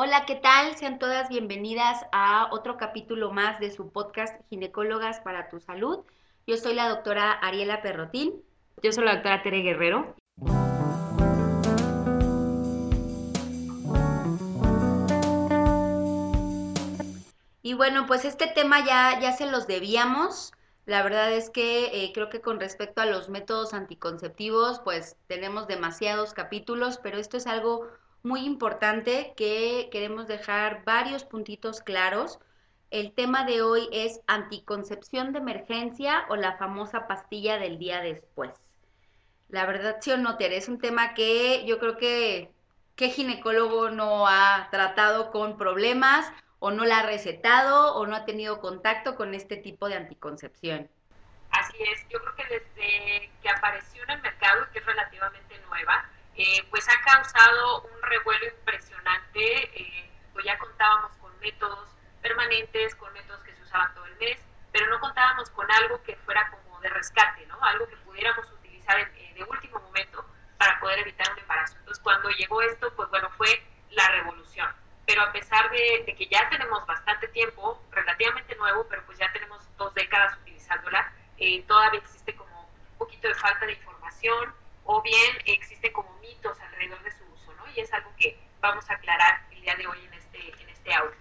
Hola, ¿qué tal? Sean todas bienvenidas a otro capítulo más de su podcast Ginecólogas para tu Salud. Yo soy la doctora Ariela Perrotín. Yo soy la doctora Tere Guerrero. Y bueno, pues este tema ya, ya se los debíamos. La verdad es que eh, creo que con respecto a los métodos anticonceptivos, pues tenemos demasiados capítulos, pero esto es algo muy importante que queremos dejar varios puntitos claros. El tema de hoy es anticoncepción de emergencia o la famosa pastilla del día después. La verdad, sí o no, Tere, es un tema que yo creo que qué ginecólogo no ha tratado con problemas o no la ha recetado o no ha tenido contacto con este tipo de anticoncepción. Así es, yo creo que desde que apareció en el mercado que es relativamente nueva, eh, pues ha causado revuelo impresionante, eh, pues ya contábamos con métodos permanentes, con métodos que se usaban todo el mes, pero no contábamos con algo que fuera como de rescate, ¿no? Algo que pudiéramos utilizar eh, de último momento para poder evitar un embarazo. Entonces, cuando llegó esto, pues bueno, fue la revolución. Pero a pesar de, de que ya tenemos bastante tiempo, relativamente nuevo, pero pues ya tenemos dos décadas utilizándola, todavía existe como un poquito de falta de información, o bien existen como mitos alrededor de su uso, ¿no? Y es algo que vamos a aclarar el día de hoy en este, en este audio.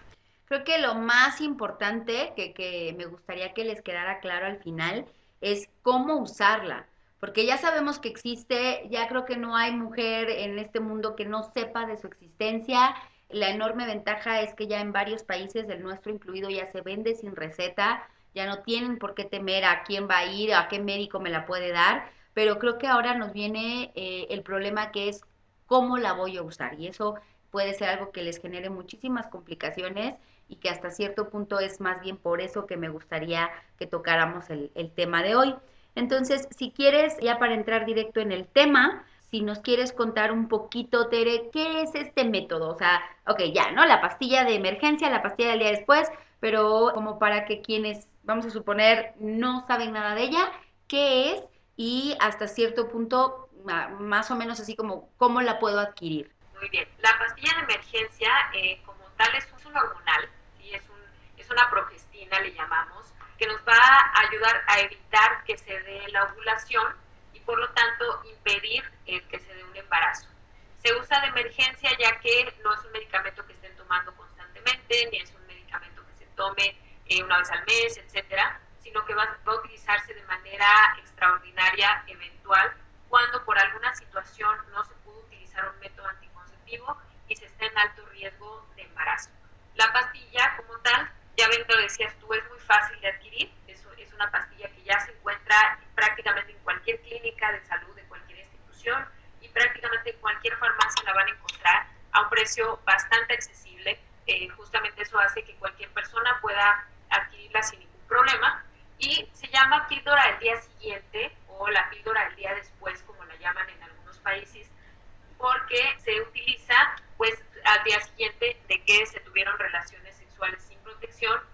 Creo que lo más que me gustaría que les quedara claro al final es cómo usarla, porque ya sabemos que existe, ya creo que no hay mujer en este mundo que no sepa de su existencia. La enorme ventaja es que ya en varios países, el nuestro incluido, ya se vende sin receta, ya no tienen por qué temer a quién va a ir, a qué médico me la puede dar pero creo que ahora nos viene eh, el problema que es cómo la voy a usar y eso puede ser algo que les genere muchísimas complicaciones y que hasta cierto punto es más bien por eso que me gustaría que tocáramos el, tema de hoy. Entonces, si quieres, ya para entrar directo en el tema, si nos quieres contar un poquito, Tere, ¿qué es este método? O sea, ok, ya, ¿no? La pastilla de emergencia, la pastilla del día después, pero como para que quienes, vamos a suponer, no saben nada de ella, ¿qué es? y hasta cierto punto, más o menos así como, ¿cómo la puedo adquirir? Muy bien. La pastilla de emergencia eh, como tal es un hormonal, es una progestina, le llamamos, que nos va a ayudar a evitar que se dé la ovulación y por lo tanto impedir el que se dé un embarazo. Se usa de emergencia ya que no es un medicamento que estén tomando constantemente, ni es un medicamento que se tome eh, una vez al mes, etcétera, sino que va, a utilizarse de manera extraordinaria, eventual, cuando por alguna situación no se pudo utilizar un método anticonceptivo y se está en alto riesgo de embarazo. La pastilla como tal, ya ven, lo decías tú, es muy fácil de adquirir, es, es una pastilla que ya se encuentra prácticamente en cualquier clínica de salud, de cualquier institución y prácticamente en cualquier farmacia la van a encontrar a un precio bastante accesible. Eh, justamente eso hace que cualquier persona pueda adquirirla sin ningún problema y se llama píldora del día siguiente o la píldora del día después, como la llaman en algunos países, porque se utiliza pues al día siguiente de que se tuvieron relaciones sexuales sin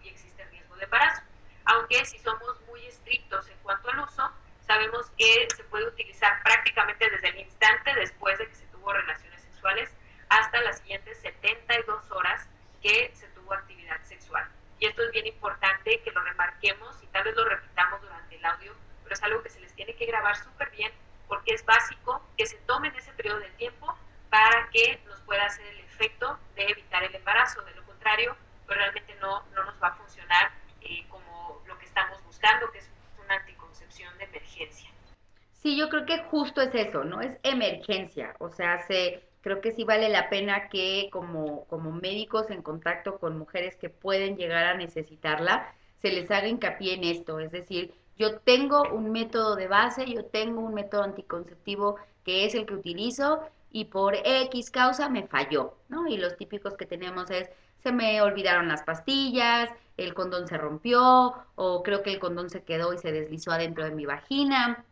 y existe riesgo de embarazo. Aunque si somos muy estrictos en cuanto al uso, sabemos que se puede utilizar prácticamente desde el instante después de que se tuvo relaciones sexuales hasta las siguientes 72 horas que se tuvo actividad sexual. Y esto es bien importante que lo remarquemos y tal vez lo repitamos durante el audio, pero es algo que se les tiene que grabar súper bien porque es básico que se tome en ese periodo de tiempo para que nos pueda hacer el efecto de evitar el embarazo. De lo contrario, realmente no, no nos va a funcionar eh, como lo que estamos buscando, que es una anticoncepción de emergencia. Sí, yo creo que justo es eso, ¿no? Es emergencia, o sea, se creo que sí vale la pena que como, como médicos en contacto con mujeres que pueden llegar a necesitarla, se les haga hincapié en esto, es decir, yo tengo un método de base, yo tengo un método anticonceptivo que es el que utilizo y por X causa me falló, ¿no? Y los típicos que tenemos es, se me olvidaron las pastillas, el condón se rompió o creo que el condón se quedó y se deslizó adentro de mi vagina,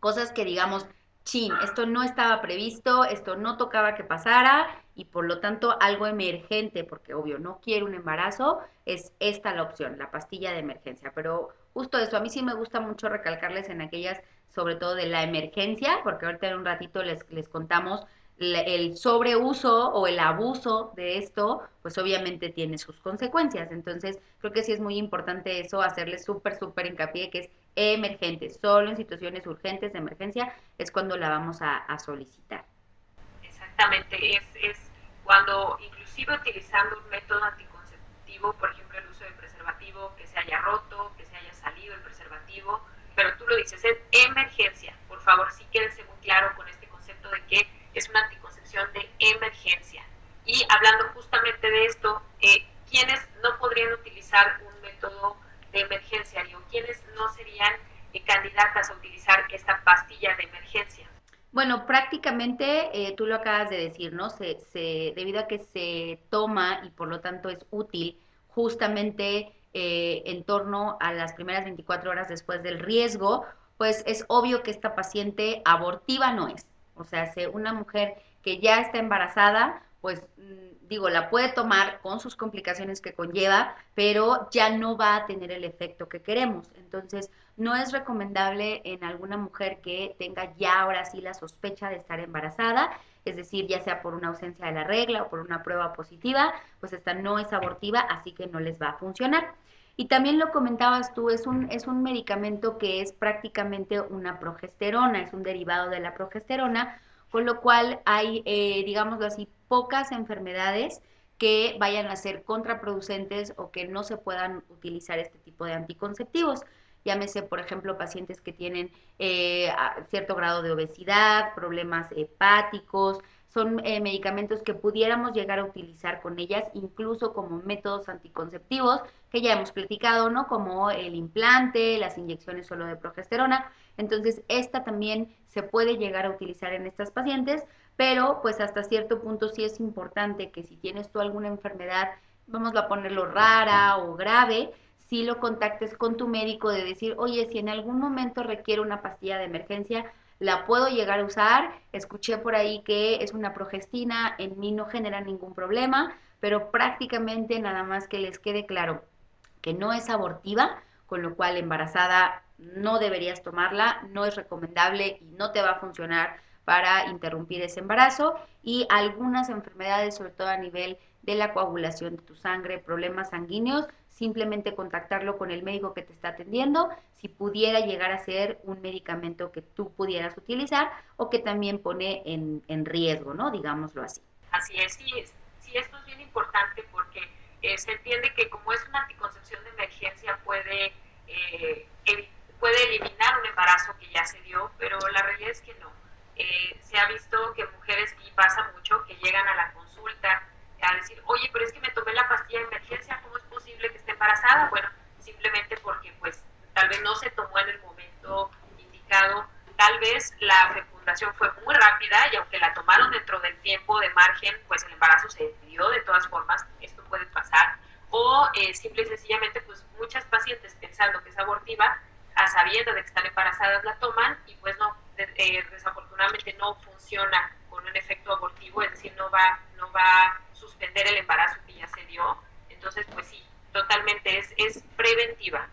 cosas que digamos, chin, esto no estaba previsto, esto no tocaba que pasara y por lo tanto algo emergente, porque obvio no quiero un embarazo, es esta la opción, la pastilla de emergencia. Pero justo eso, a mí sí me gusta mucho recalcarles en aquellas, sobre todo de la emergencia, porque ahorita en un ratito les, les contamos el sobreuso o el abuso de esto, pues obviamente tiene sus consecuencias. Entonces, creo que sí es muy importante eso, hacerle súper, súper hincapié que es emergente. Solo en situaciones urgentes de emergencia es cuando la vamos a, solicitar. Exactamente, es, es cuando inclusive utilizando un método anticonceptivo, por ejemplo el uso de preservativo, que se haya roto, que se haya salido el preservativo, pero tú lo dices, es emergencia. Por favor, sí quédese muy claro con este concepto de que es una anticoncepción de emergencia. Y hablando justamente de esto, eh, ¿quiénes no podrían utilizar un método de emergencia? o ¿quiénes no serían eh, candidatas a utilizar esta pastilla de emergencia? Bueno, prácticamente eh, tú lo acabas de decir, ¿no? Se, debido a que se toma y por lo tanto es útil justamente en torno a las primeras 24 horas después del riesgo, pues es obvio que esta paciente abortiva no es. O sea, si una mujer que ya está embarazada, pues mm, digo, la puede tomar con sus complicaciones que conlleva, pero ya no va a tener el efecto que queremos. Entonces, no es recomendable en alguna mujer que tenga ya ahora sí la sospecha de estar embarazada, es decir, ya sea por una ausencia de la regla o por una prueba positiva, pues esta no es abortiva, así que no les va a funcionar. Y también lo comentabas tú, es un, es un medicamento que es prácticamente una progesterona, es un derivado de la progesterona, con lo cual hay, eh, digámoslo así, pocas enfermedades que vayan a ser contraproducentes o que no se puedan utilizar este tipo de anticonceptivos. Llámese, por ejemplo, pacientes que tienen eh, cierto grado de obesidad, problemas hepáticos, son eh, medicamentos que pudiéramos llegar a utilizar con ellas, incluso como métodos anticonceptivos, que ya hemos platicado, ¿no? Como el implante, las inyecciones solo de progesterona. Entonces, esta también se puede llegar a utilizar en estas pacientes, pero pues hasta cierto punto sí es importante que si tienes tú alguna enfermedad, vamos a ponerlo rara o grave, si lo contactes con tu médico de decir, oye, si en algún momento requiere una pastilla de emergencia, la puedo llegar a usar. Escuché por ahí que es una progestina, en mí no genera ningún problema, pero prácticamente nada más que les quede claro que no es abortiva, con lo cual embarazada no deberías tomarla, no es recomendable y no te va a funcionar para interrumpir ese embarazo y algunas enfermedades, sobre todo a nivel de la coagulación de tu sangre, problemas sanguíneos, simplemente contactarlo con el médico que te está atendiendo, si pudiera llegar a ser un medicamento que tú pudieras utilizar o que también pone en, riesgo, ¿no? Digámoslo así. Así es, sí, sí esto es bien importante porque eh, se entiende que como es una anticoncepción de emergencia puede, eh, puede eliminar un embarazo que ya se dio, pero la realidad es que no. Eh, se ha visto que mujeres, y pasa mucho, que llegan a la consulta a decir, oye, pero es que me tomé la pastilla de emergencia, ¿cómo es posible que esté embarazada? Bueno, simplemente porque pues tal vez no se tomó en el momento indicado, tal vez la fecundación fue muy rápida y aunque la tomaron dentro del tiempo de margen, pues el embarazo se dio de todas formas, esto puede pasar, o eh, simple y sencillamente pues muchas pacientes pensando que es abortiva, a sabiendo de que están embarazadas la toman y pues no, eh, desafortunadamente no funciona un efecto abortivo, es decir, no va, no va suspender el embarazo que ya se dio. Entonces, pues sí, totalmente es, es preventiva.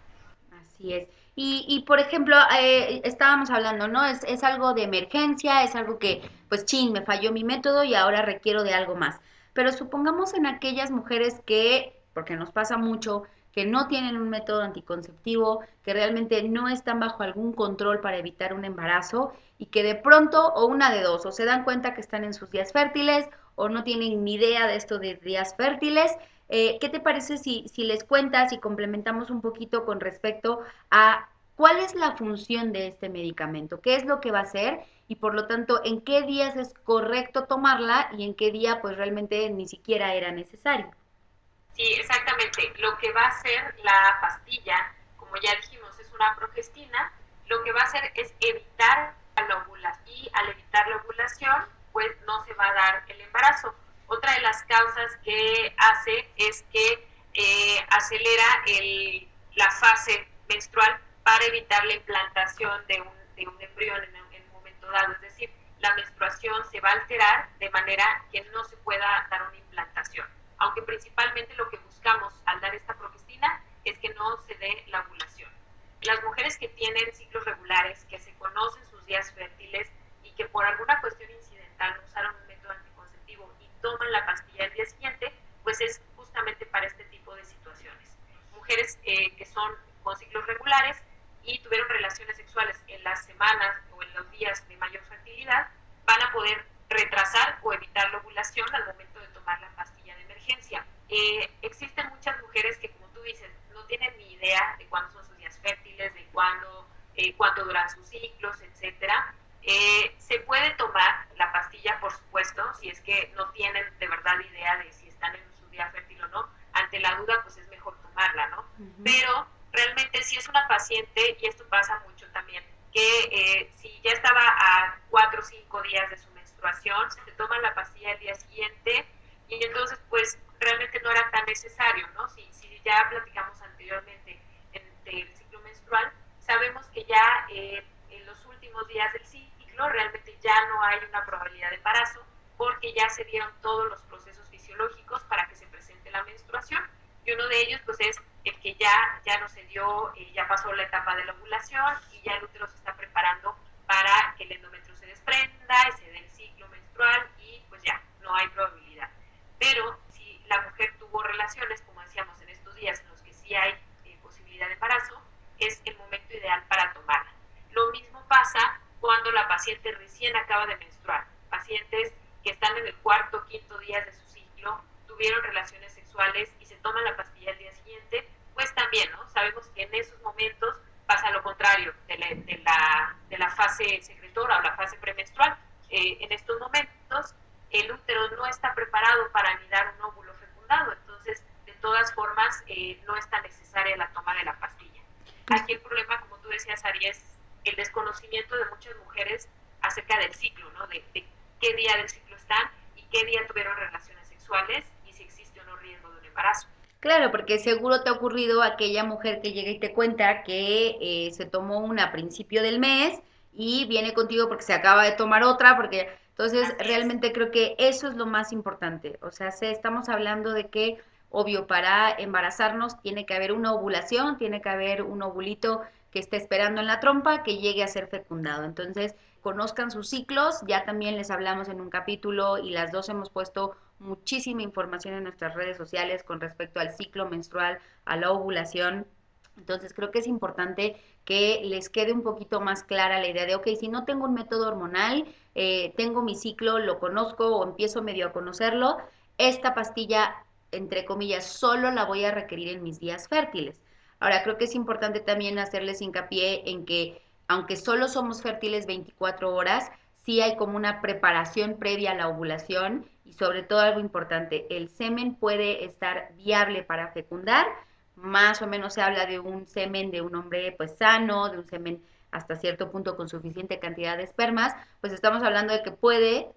Así es. Y, y por ejemplo, eh, estábamos hablando, ¿no? Es, es algo de emergencia, es algo que, pues, chin, me falló mi método y ahora requiero de algo más. Pero supongamos en aquellas mujeres que, porque nos pasa mucho, que no tienen un método anticonceptivo, que realmente no están bajo algún control para evitar un embarazo y que de pronto, o una de dos, o se dan cuenta que están en sus días fértiles o no tienen ni idea de esto de días fértiles. Eh, ¿Qué te parece si, si les cuentas y complementamos un poquito con respecto a cuál es la función de este medicamento? ¿Qué es lo que va a hacer? Y por lo tanto, ¿en qué días es correcto tomarla y en qué día pues realmente ni siquiera era necesario? Sí, exactamente. Lo que va a hacer la pastilla, como ya dijimos, es una progestina, lo que va a hacer es evitar la ovulación y al evitar la ovulación pues no se va a dar el embarazo. Otra de las causas que hace es que eh, acelera el, la fase menstrual para evitar la implantación de un, de un embrión en, en un momento dado. Es decir, la menstruación se va a alterar de manera que no se pueda dar una implantación. Aunque principalmente lo que buscamos al dar esta progestina es que no se dé la ovulación. Las mujeres que tienen ciclos regulares, que se conocen sus días fértiles y que por alguna cuestión incidental usaron un método toman la pastilla el día siguiente, pues es justamente para este tipo de situaciones. Mujeres eh, que son con ciclos regulares y tuvieron relaciones sexuales en las semanas o en los días de mayor fertilidad, van a poder retrasar o evitar la ovulación al momento de tomar la pastilla. Eh, existen muchas mujeres que, como tú dices, no tienen ni idea de cuándo son sus días fértiles, de cuándo, eh, cuánto duran sus ciclos, etcétera. Eh, se puede tomar la pastilla, por supuesto, si es que no tienen de verdad idea de si están en su día fértil o no. Ante la duda, pues es mejor tomarla, ¿no? Pero realmente si es una paciente, y esto pasa mucho también, que eh, si ya estaba a cuatro o cinco días de su menstruación, se toma la pastilla el día siguiente y entonces pues realmente no era tan necesario, ¿no? Si, si ya platicamos anteriormente en, del ciclo menstrual, sabemos que ya eh, en los últimos días del ciclo realmente ya no hay una probabilidad de embarazo porque ya se dieron todos los procesos fisiológicos para que se presente la menstruación y uno de ellos pues es el que ya, ya no se dio, eh, ya pasó la etapa de la ovulación y ya el útero se está preparando para que el endometrio se desprenda y se dé el ciclo menstrual y pues ya, no hay probabilidad. Pero si la mujer tuvo relaciones, como decíamos en estos días en los que sí hay eh, posibilidad de embarazo, es el momento ideal para tomarla. Lo mismo pasa cuando la paciente recién acaba de menstruar. Pacientes que están en el cuarto o quinto día de su ciclo tuvieron relaciones sexuales y se toman la pastilla el día siguiente, pues también, ¿no? Sabemos que en esos momentos pasa lo contrario de la, de la, de la fase secretora o la fase premenstrual. Eh, en estos momentos el útero no está preparado para anidar un óvulo fecundado, entonces de todas formas eh, no es tan necesaria la toma de la pastilla. Aquí el problema, como tú decías, Ari, es el desconocimiento de muchas mujeres acerca del ciclo, ¿no? De, de qué día del ciclo están y qué día tuvieron relaciones sexuales y si existe o no riesgo de un embarazo. Claro, porque aquella mujer que llega y te cuenta que eh, se tomó una a principio del mes y viene contigo porque se acaba de tomar otra, porque entonces realmente creo que eso es lo más importante. O sea, se, estamos hablando de que, obvio, para embarazarnos tiene que haber una ovulación, tiene que haber un ovulito que esté esperando en la trompa que llegue a ser fecundado. Entonces, conozcan sus ciclos, ya también les hablamos en un capítulo y las dos hemos puesto muchísima información en nuestras redes sociales con respecto al ciclo menstrual, a la ovulación. Entonces creo que es importante que les quede un poquito más clara la idea de, ok, si no tengo un método hormonal, eh, tengo mi ciclo, lo conozco o empiezo medio a conocerlo, esta pastilla, entre comillas, solo la voy a requerir en mis días fértiles. Ahora, creo que es importante también hacerles hincapié en que, aunque solo somos fértiles 24 horas, sí hay como una preparación previa a la ovulación y sobre todo algo importante, el semen puede estar viable para fecundar, más o menos se habla de un semen de un hombre pues sano, de un semen hasta cierto punto con suficiente cantidad de espermas, pues estamos hablando de que puede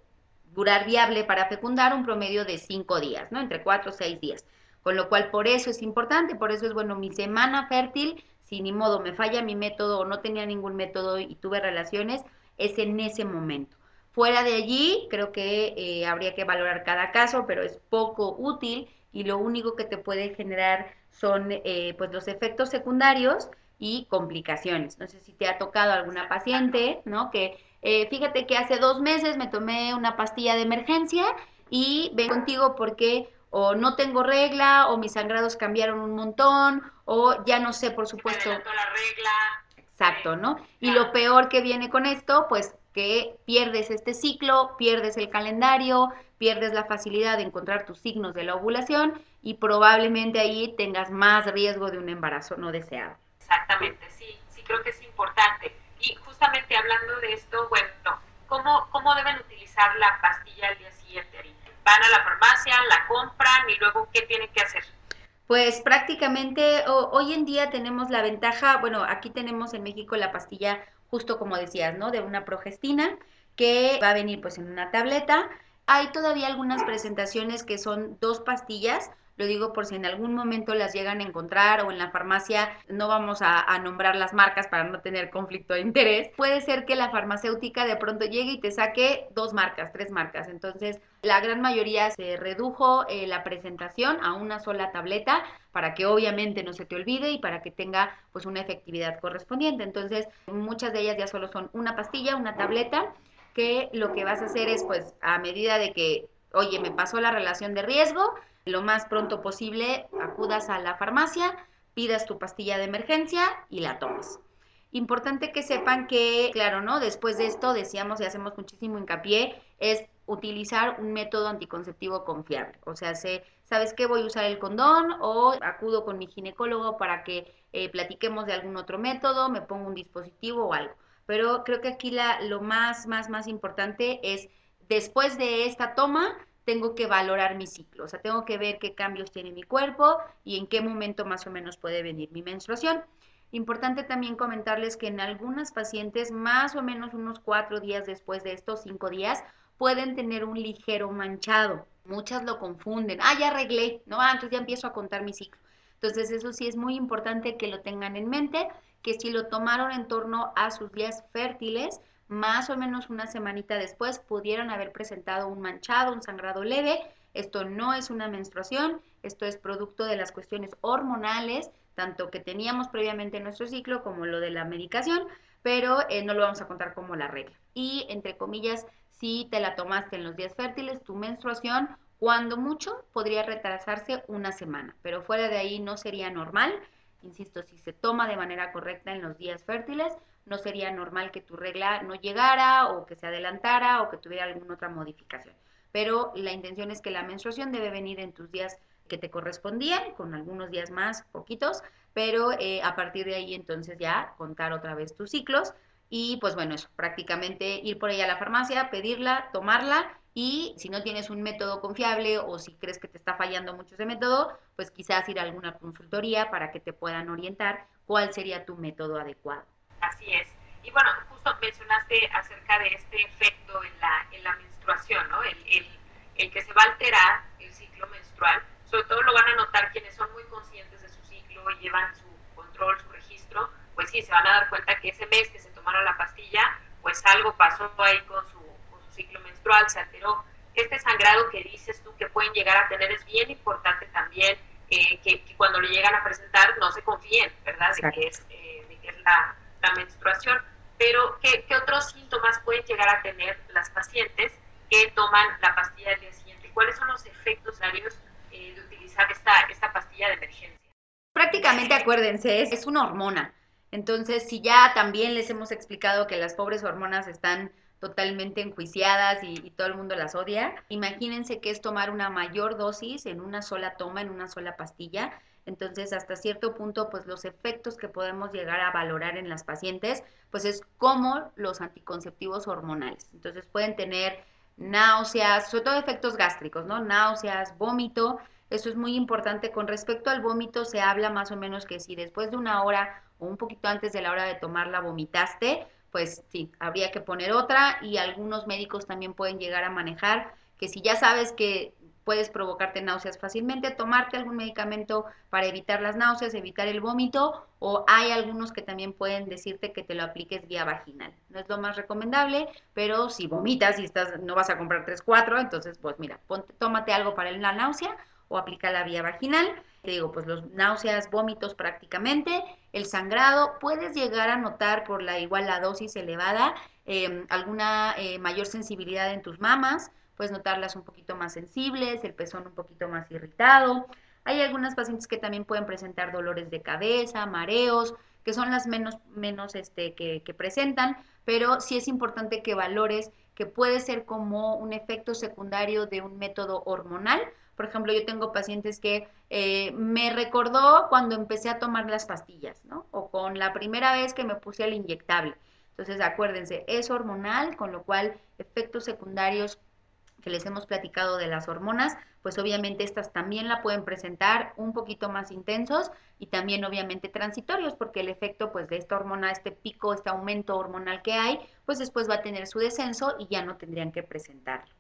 durar viable para fecundar un promedio de cinco días, ¿no? Entre cuatro o seis días. Con lo cual, por eso es importante, por eso es bueno, mi semana fértil, si ni modo me falla mi método o no tenía ningún método y tuve relaciones, es en ese momento. Fuera de allí, creo que eh, habría que valorar cada caso, pero es poco útil y lo único que te puede generar son eh, pues los efectos secundarios y complicaciones. No sé si te ha tocado alguna paciente, ¿no? Que eh, fíjate que hace dos meses me tomé una pastilla de emergencia y ven contigo porque o no tengo regla o mis sangrados cambiaron un montón o ya no sé, por supuesto. la regla. Exacto, ¿no? Y lo peor que viene con esto, pues que pierdes este ciclo, pierdes el calendario, pierdes la facilidad de encontrar tus signos de la ovulación y probablemente ahí tengas más riesgo de un embarazo no deseado. Exactamente, sí, sí creo que es importante. Y justamente hablando de esto, bueno, ¿cómo, cómo deben utilizar la pastilla al día siguiente? Van a la farmacia, la compran y luego, ¿qué tienen que hacer? Pues prácticamente hoy en día tenemos la ventaja, bueno, aquí tenemos en México la pastilla justo como decías, ¿no? De una progestina que va a venir pues en una tableta. Hay todavía algunas presentaciones que son dos pastillas, lo digo por si en algún momento las llegan a encontrar o en la farmacia, no vamos a, nombrar las marcas para no tener conflicto de interés. Puede ser que la farmacéutica de pronto llegue y te saque dos marcas, tres marcas. Entonces, la gran mayoría se redujo eh, la presentación a una sola tableta para que obviamente no se te olvide y para que tenga pues una efectividad correspondiente. Entonces, muchas de ellas ya solo son una pastilla, una tableta, que lo que vas a hacer es pues a medida de que oye, me pasó la relación de riesgo, lo más pronto posible acudas a la farmacia, pidas tu pastilla de emergencia y la tomas. Importante que sepan que, claro, ¿no? Después de esto, decíamos y hacemos muchísimo hincapié, es utilizar un método anticonceptivo confiable. O sea, sé, ¿sabes qué? Voy a usar el condón o acudo con mi ginecólogo para que eh, platiquemos de algún otro método, me pongo un dispositivo o algo. Pero creo que aquí la, lo más, más, más importante es, después de esta toma, tengo que valorar mi ciclo, o sea, tengo que ver qué cambios tiene mi cuerpo y en qué momento más o menos puede venir mi menstruación. Importante también comentarles que en algunas pacientes, más o menos unos cuatro días después de estos cinco días, pueden tener un ligero manchado. Muchas lo confunden. Ah, ya arreglé, ¿no? Ah, entonces ya empiezo a contar mi ciclo. Entonces, eso sí es muy importante que lo tengan en mente, que si lo tomaron en torno a sus días fértiles, más o menos una semanita después pudieron haber presentado un manchado, un sangrado leve. Esto no es una menstruación, esto es producto de las cuestiones hormonales, tanto que teníamos previamente en nuestro ciclo como lo de la medicación, pero eh, no lo vamos a contar como la regla. Y entre comillas, si te la tomaste en los días fértiles, tu menstruación, cuando mucho, podría retrasarse una semana, pero fuera de ahí no sería normal. Insisto, si se toma de manera correcta en los días fértiles, no sería normal que tu regla no llegara o que se adelantara o que tuviera alguna otra modificación. Pero la intención es que la menstruación debe venir en tus días que te correspondían, con algunos días más, poquitos, pero eh, a partir de ahí entonces ya contar otra vez tus ciclos y pues bueno, eso, prácticamente ir por ahí a la farmacia, pedirla, tomarla y si no tienes un método confiable o si crees que te está fallando mucho ese método, pues quizás ir a alguna consultoría para que te puedan orientar cuál sería tu método adecuado. Así es. Y bueno, justo mencionaste acerca de este efecto en la, en la menstruación, ¿no? El, el, que se va a alterar el ciclo menstrual. Sobre todo lo van a notar quienes son muy conscientes de su ciclo y llevan su control, su registro, pues sí, se van a dar cuenta que ese mes que se tomaron la pastilla, pues algo pasó ahí con su, con su ciclo menstrual, se alteró. Este sangrado que dices tú que pueden llegar a tener es bien importante también eh, que, cuando le llegan a presentar no se confíen, ¿verdad? De que, es, eh, de que es la, la menstruación. Pero, ¿qué, otros síntomas pueden llegar a tener las pacientes que toman la pastilla del día siguiente? ¿Cuáles son los efectos varios eh, de utilizar esta, esta pastilla de emergencia? Prácticamente, acuérdense, es, es una hormona. Entonces, si ya también les hemos explicado que las pobres hormonas están totalmente enjuiciadas y, todo el mundo las odia. Imagínense que es tomar una mayor dosis en una sola toma, en una sola pastilla. Entonces, hasta cierto punto, pues los efectos que podemos llegar a valorar en las pacientes, pues es como los anticonceptivos hormonales. Entonces, pueden tener náuseas, sobre todo efectos gástricos, ¿no? Náuseas, vómito. Eso es muy importante. Con respecto al vómito, se habla más o menos que si después de una hora o un poquito antes de la hora de tomarla vomitaste, pues sí, habría que poner otra y algunos médicos también pueden llegar a manejar que si ya sabes que puedes provocarte náuseas fácilmente, tomarte algún medicamento para evitar las náuseas, evitar el vómito, o hay algunos que también pueden decirte que te lo apliques vía vaginal. No es lo más recomendable, pero si vomitas y estás, no vas a comprar 3, 4, entonces pues mira, tómate algo para la náusea o aplica la vía vaginal. Te digo, pues los náuseas, vómitos prácticamente, el sangrado, puedes llegar a notar por la igual la dosis elevada em, alguna eh, mayor sensibilidad en tus mamas, puedes notarlas un poquito más sensibles, el pezón un poquito más irritado. Hay algunas pacientes que también pueden presentar dolores de cabeza, mareos, que son las menos, menos este, que, presentan, pero sí es importante que valores que puede ser como un efecto secundario de un método hormonal. Por ejemplo, yo tengo pacientes que eh, me recordó cuando empecé a tomar las pastillas, ¿no? O con la primera vez que me puse el inyectable. Entonces, acuérdense, es hormonal, con lo cual efectos secundarios que les hemos platicado de las hormonas, pues obviamente estas también la pueden presentar un poquito más intensos y también obviamente transitorios, porque el efecto pues de esta hormona, este pico, este aumento hormonal que hay, pues después va a tener su descenso y ya no tendrían que presentarlo.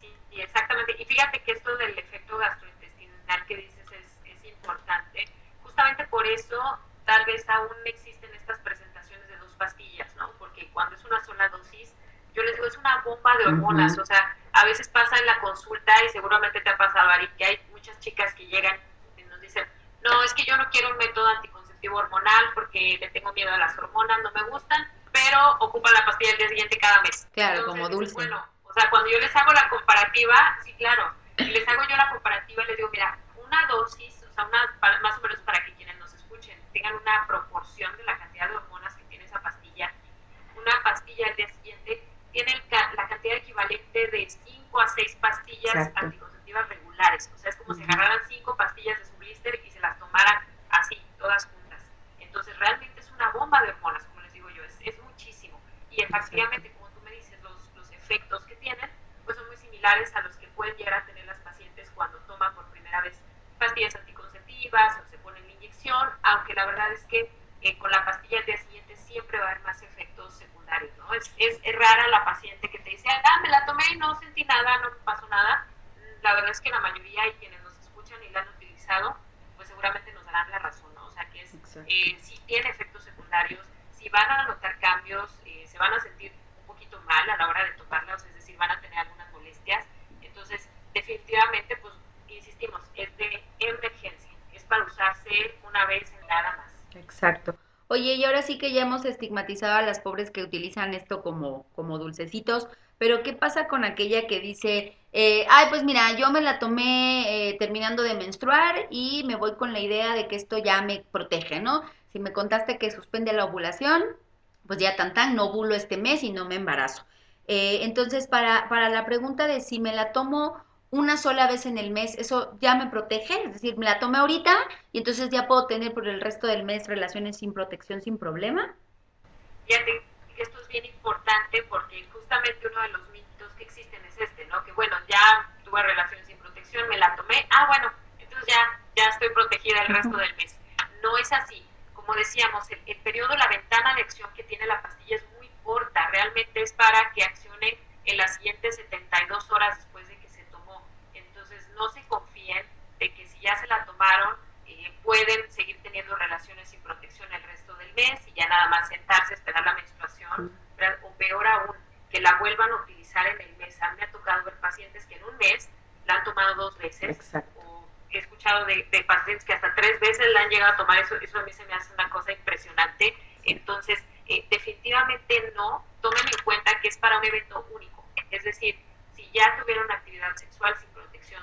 Sí, exactamente. Y fíjate que esto del efecto gastrointestinal que dices es, es importante. Justamente por eso tal vez aún existen estas presentaciones de dos pastillas, ¿no? Porque cuando es una sola dosis, yo les digo, es una bomba de hormonas, o sea, a veces pasa en la consulta y seguramente te ha pasado, Ari, que hay muchas chicas que llegan y nos dicen, no, es que yo no quiero un método anticonceptivo hormonal porque le tengo miedo a las hormonas, no me gustan, pero ocupan la pastilla el día siguiente cada mes. Claro, como dulce. Bueno, sea, cuando yo les hago la comparativa, sí, claro, y les hago yo la comparativa, les digo, mira, una dosis, o sea, una, más o menos para que quienes nos escuchen tengan una proporción de la cantidad de hormonas que tiene esa pastilla, una pastilla al día siguiente tiene la cantidad equivalente de 5 a 6 pastillas anticonceptivas regulares. O sea, es como si agarraran 5 pastillas de su blister y se las tomaran así, todas juntas. Entonces, realmente es una bomba de hormonas, como les digo yo, es, es muchísimo. Y efectivamente, como tú me dices, los, los efectos que tienen, pues son muy similares a los que pueden llegar a tener las pacientes cuando toman por primera vez pastillas anticonceptivas o se ponen la inyección, aunque la verdad es que eh, con la pastilla al día siguiente siempre va a haber más efectos secundarios, ¿no? Es, es, es, rara la paciente que te dice, ah, me la tomé y no sentí nada, no pasó nada. La verdad es que la mayoría y quienes nos escuchan y la han utilizado, pues seguramente nos darán la razón, ¿no? O sea, que es, eh, si tiene efectos secundarios, si van a notar cambios, eh, se van a sentir un poquito mal a la hora de tomarlas, es decir, van a tener algunas molestias. Entonces, definitivamente, pues, insistimos, es de emergencia, es para usarse una vez nada más. Exacto. Oye, y ahora sí que ya hemos estigmatizado a las pobres que utilizan esto como, como dulcecitos, pero ¿qué pasa con aquella que dice, eh, ay, pues mira, yo me la tomé eh, terminando de menstruar y me voy con la idea de que esto ya me protege, ¿no? Si me contaste que suspende la ovulación, pues ya tan tan, no ovulo este mes y no me embarazo. Eh, entonces, para, para la pregunta de si me la tomo una sola vez en el mes, eso ya me protege, es decir, me la tomé ahorita y entonces ya puedo tener por el resto del mes relaciones sin protección, sin problema. Fíjate, esto es bien importante porque justamente uno de los mitos que existen es este, ¿no? Que bueno, ya tuve relaciones sin protección, me la tomé, ah, bueno, entonces ya, ya estoy protegida el resto del mes. No es así. Como decíamos, el, el periodo, la ventana de acción que tiene la pastilla es muy corta, realmente es para que accione en las siguientes 72 horas después de no se confíen de que si ya se la tomaron, eh, pueden seguir teniendo relaciones sin protección el resto del mes y ya nada más sentarse, esperar la menstruación, o peor aún, que la vuelvan a utilizar en el mes. A mí me ha tocado ver pacientes que en un mes la han tomado dos veces. O he escuchado de, pacientes que hasta tres veces la han llegado a tomar. Eso, eso a mí se me hace una cosa impresionante. Entonces, eh, definitivamente no. Tomen en cuenta que es para un evento único. Es decir, si ya tuvieron actividad sexual sin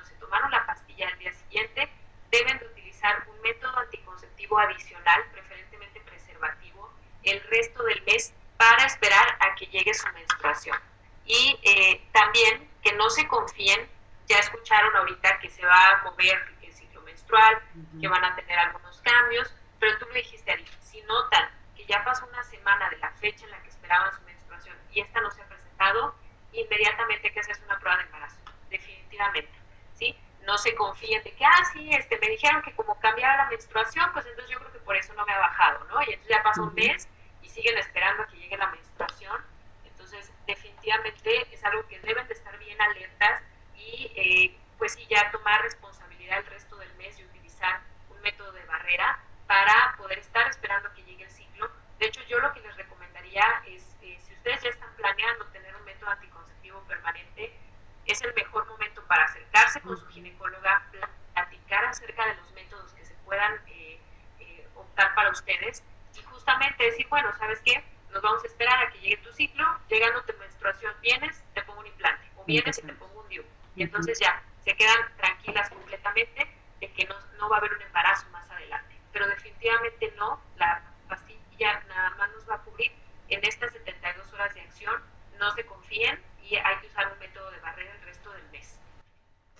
se tomaron la pastilla al día siguiente, deben de utilizar un método anticonceptivo adicional, preferentemente preservativo, el resto del mes para esperar a que llegue su menstruación. Y eh, también que no se confíen, ya escucharon ahorita que se va a mover el ciclo menstrual, que van a tener algunos cambios, pero tú lo dijiste, Ari, si notan que ya pasó una semana de la fecha en la que esperaban su menstruación y esta no se ha presentado, inmediatamente hay que hacerse una prueba de embarazo, definitivamente no se confíen de que, ah, sí, este, me dijeron que como cambiara la menstruación, pues entonces yo creo que por eso no me ha bajado, ¿no? Y entonces ya pasó un mes y siguen esperando a que llegue la menstruación. Entonces, definitivamente es algo que deben de estar bien alertas y, eh, pues sí, ya tomar responsabilidad el resto del mes y utilizar un método de barrera para poder estar esperando a que llegue el ciclo. De hecho, yo lo que les recomendaría es, eh, si ustedes ya están planeando tener un método anticonceptivo permanente, es el mejor momento para acercarse con su ginecóloga, platicar acerca de los métodos que se puedan eh, eh, optar para ustedes y justamente decir, bueno, ¿sabes qué? Nos vamos a esperar a que llegue tu ciclo, llegando tu menstruación, vienes, te pongo un implante, o vienes y te pongo un DIU. Y entonces ya se quedan tranquilas completamente de que no, no va a haber un embarazo más adelante. Pero definitivamente no, la pastilla nada más nos va a cubrir en estas 72 horas de acción, no se confíen, y hay que usar un método de barrera el resto del mes.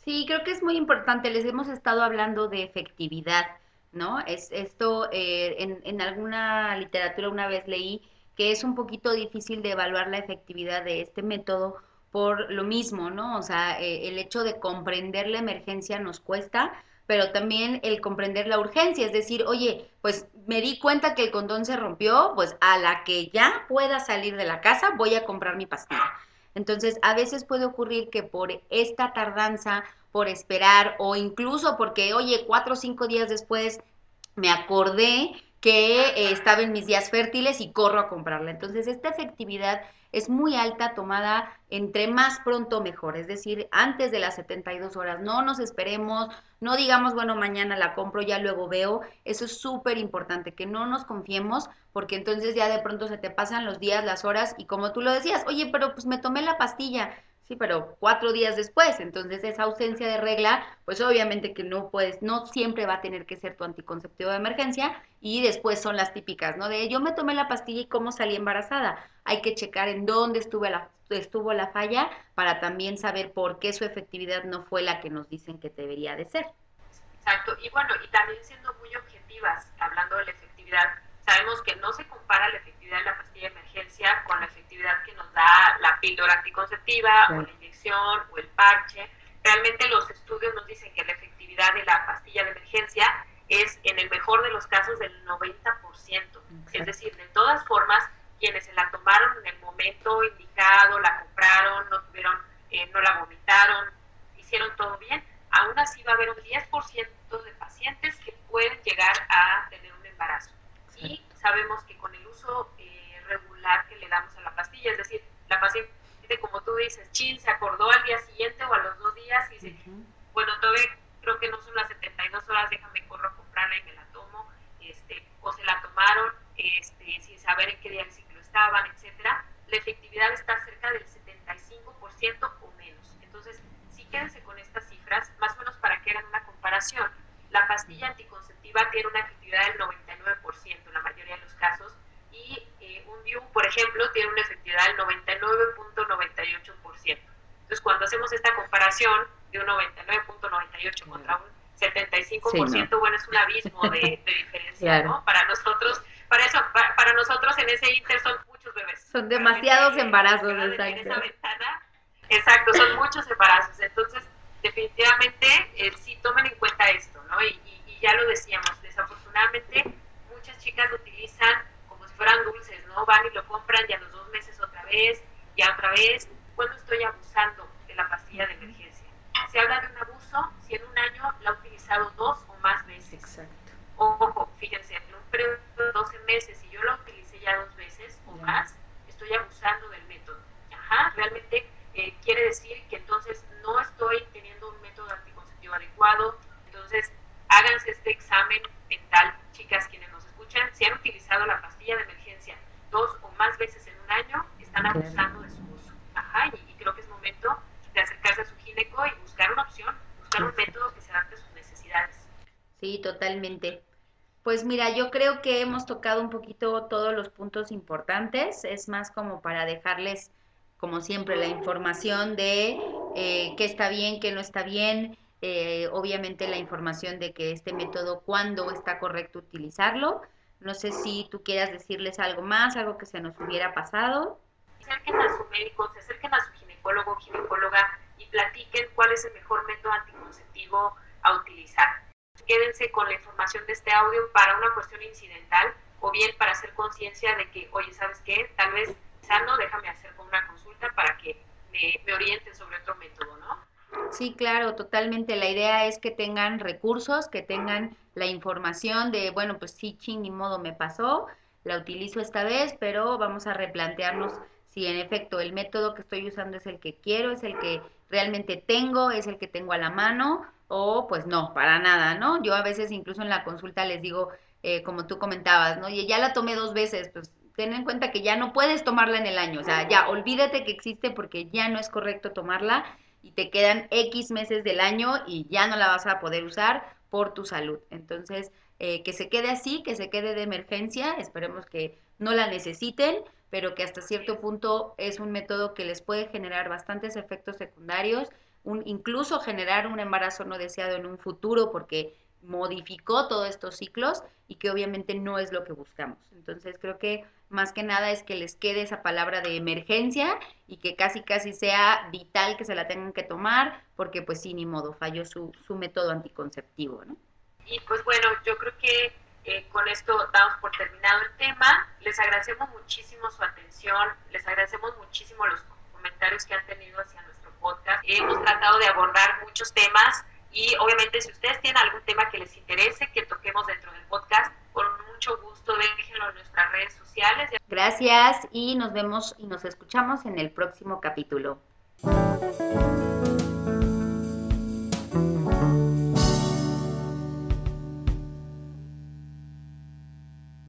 Sí, creo que es muy importante. Les hemos hablando de efectividad, ¿no? Es esto eh, en, en alguna literatura una vez leí que es un poquito difícil de evaluar la efectividad de este método por lo mismo, ¿no? O sea, eh, el hecho de comprender la emergencia nos cuesta, pero también el comprender la urgencia, es decir, oye, pues me di cuenta que el condón se rompió, pues a la que ya pueda salir de la casa voy a comprar mi pastilla. Entonces, a veces puede ocurrir que por esta tardanza, por esperar o incluso porque, oye, cuatro o cinco días después me acordé que eh, estaba en mis días fértiles y corro a comprarla. Entonces, esta efectividad es muy alta, tomada entre más pronto mejor, es decir, antes de las 72 horas. No nos esperemos, no digamos, bueno, mañana la compro, ya luego veo. Eso es súper importante, que no nos confiemos, porque entonces ya de pronto se te pasan los días, las horas, y como tú lo decías, oye, pero pues me tomé la pastilla. Pero cuatro días después, entonces esa ausencia de regla, pues obviamente que no puedes, no siempre va a tener que ser tu anticonceptivo de emergencia y después son las típicas, ¿no? De yo me tomé la pastilla y cómo salí embarazada. Hay que checar en dónde estuvo la, estuvo la falla para también saber por qué su efectividad no fue la que nos dicen que debería de ser. Exacto, y bueno, y también siendo muy objetivas, hablando de la efectividad, sabemos que no se compara la efectividad de la pastilla de emergencia con la efectividad que nos da la píldora anticonceptiva o la inyección o el parche. Realmente los estudios nos dicen que la efectividad de la pastilla de emergencia es en el mejor de los casos del 90%. Es decir, de todas formas, quienes se la tomaron en el momento indicado, la compraron, no tuvieron, eh, no la vomitaron, hicieron todo bien, aún así va a haber un 10% de pacientes que pueden llegar a tener un embarazo y sabemos que con el uso eh, regular que le damos a la pastilla, es decir, la paciente, como tú dices, chin, se acordó al día siguiente o a los dos días y dice, bueno, todavía creo que no son las 72 horas, déjame corro a comprarla y me la tomo, este, o se la tomaron este, sin saber en qué día del ciclo estaban, etcétera, la efectividad está cerca del 75% o menos. Entonces, sí quédense con estas cifras, más o menos para que hagan una comparación. La pastilla anticonceptiva tiene una efectividad del 99% en la mayoría de los casos y eh, un DIU, por ejemplo, tiene una efectividad del 99.98%. Entonces, cuando hacemos esta comparación de un 99.98 contra un 75%, bueno, es un abismo de, diferencia, ¿no? Para nosotros, para eso, para, nosotros en ese inter son muchos bebés. Son demasiados embarazos, exacto. exacto, son muchos embarazos. Entonces, definitivamente, eh, sí tomen en cuenta esto, ¿no? y ya lo decíamos, desafortunadamente muchas chicas lo utilizan como si fueran dulces, ¿no? Van y lo compran ya los dos meses otra vez, ya otra vez. ¿Cuándo estoy abusando de la pastilla de emergencia? Se habla de un abuso si en un año la ha utilizado dos o más veces. Exacto. Ojo, fíjense, en un periodo de 12 meses, si yo la utilicé ya dos veces o más, estoy abusando del método. Ajá, realmente eh, quiere decir que entonces no estoy teniendo un método anticonceptivo adecuado. Entonces, háganse este examen mental, chicas quienes nos escuchan, si han utilizado la pastilla de emergencia dos o más veces en un año, están abusando de su uso. Ajá, y, creo que es momento de acercarse a su gineco y buscar una opción, buscar un método que se adapte a sus necesidades. Sí, totalmente. Pues yo creo que hemos tocado un poquito todos los puntos importantes. Es más como para dejarles, como siempre, la información de eh, qué está bien, qué no está bien, eh, obviamente la información de que este método, cuándo está correcto utilizarlo. No sé si tú quieras decirles algo más, algo que se nos hubiera pasado. Se acerquen a su médico, se acerquen a su ginecólogo o ginecóloga y platiquen cuál es el mejor método anticonceptivo a utilizar. Quédense con la información de este audio para una cuestión incidental o bien para hacer conciencia de que, oye, ¿sabes qué? Tal vez, sano, déjame hacer una consulta para que me, me orienten sobre otro método, ¿no? Sí, claro, totalmente. La idea es que tengan recursos, que tengan la información de, bueno, pues sí, ching, ni modo me pasó, la utilizo esta vez, pero vamos a replantearnos si en efecto el método que estoy usando es el que quiero, es el que realmente tengo, es el que tengo a la mano, o pues no, para nada, ¿no? Yo a veces incluso en la consulta les digo, eh, como tú comentabas, ¿no? Y ya la tomé dos veces, pues ten en cuenta que ya no puedes tomarla en el año, o sea, ya olvídate que existe porque ya no es correcto tomarla y te quedan X meses del año y ya no la vas a poder usar por tu salud. Entonces, eh, que se quede así, que se quede de emergencia, esperemos que no la necesiten, pero que hasta cierto punto es un método que les puede generar bastantes efectos secundarios, un, incluso generar un embarazo no deseado en un futuro porque modificó todos estos ciclos y que obviamente no es lo que buscamos. Entonces creo que más que nada es que les quede esa palabra de emergencia y que casi casi sea vital que se la tengan que tomar porque pues sí, ni modo, falló su, su método anticonceptivo, ¿no? Y pues bueno, yo creo que eh, con esto damos por terminado el tema. Les agradecemos muchísimo su atención, les agradecemos muchísimo los comentarios que han tenido hacia nuestro podcast. Hemos tratado de abordar muchos temas y obviamente si ustedes tienen algún tema que les interese que toquemos dentro del podcast, con mucho gusto déjenlo en nuestras redes sociales. Gracias y nos vemos y nos escuchamos en el próximo capítulo.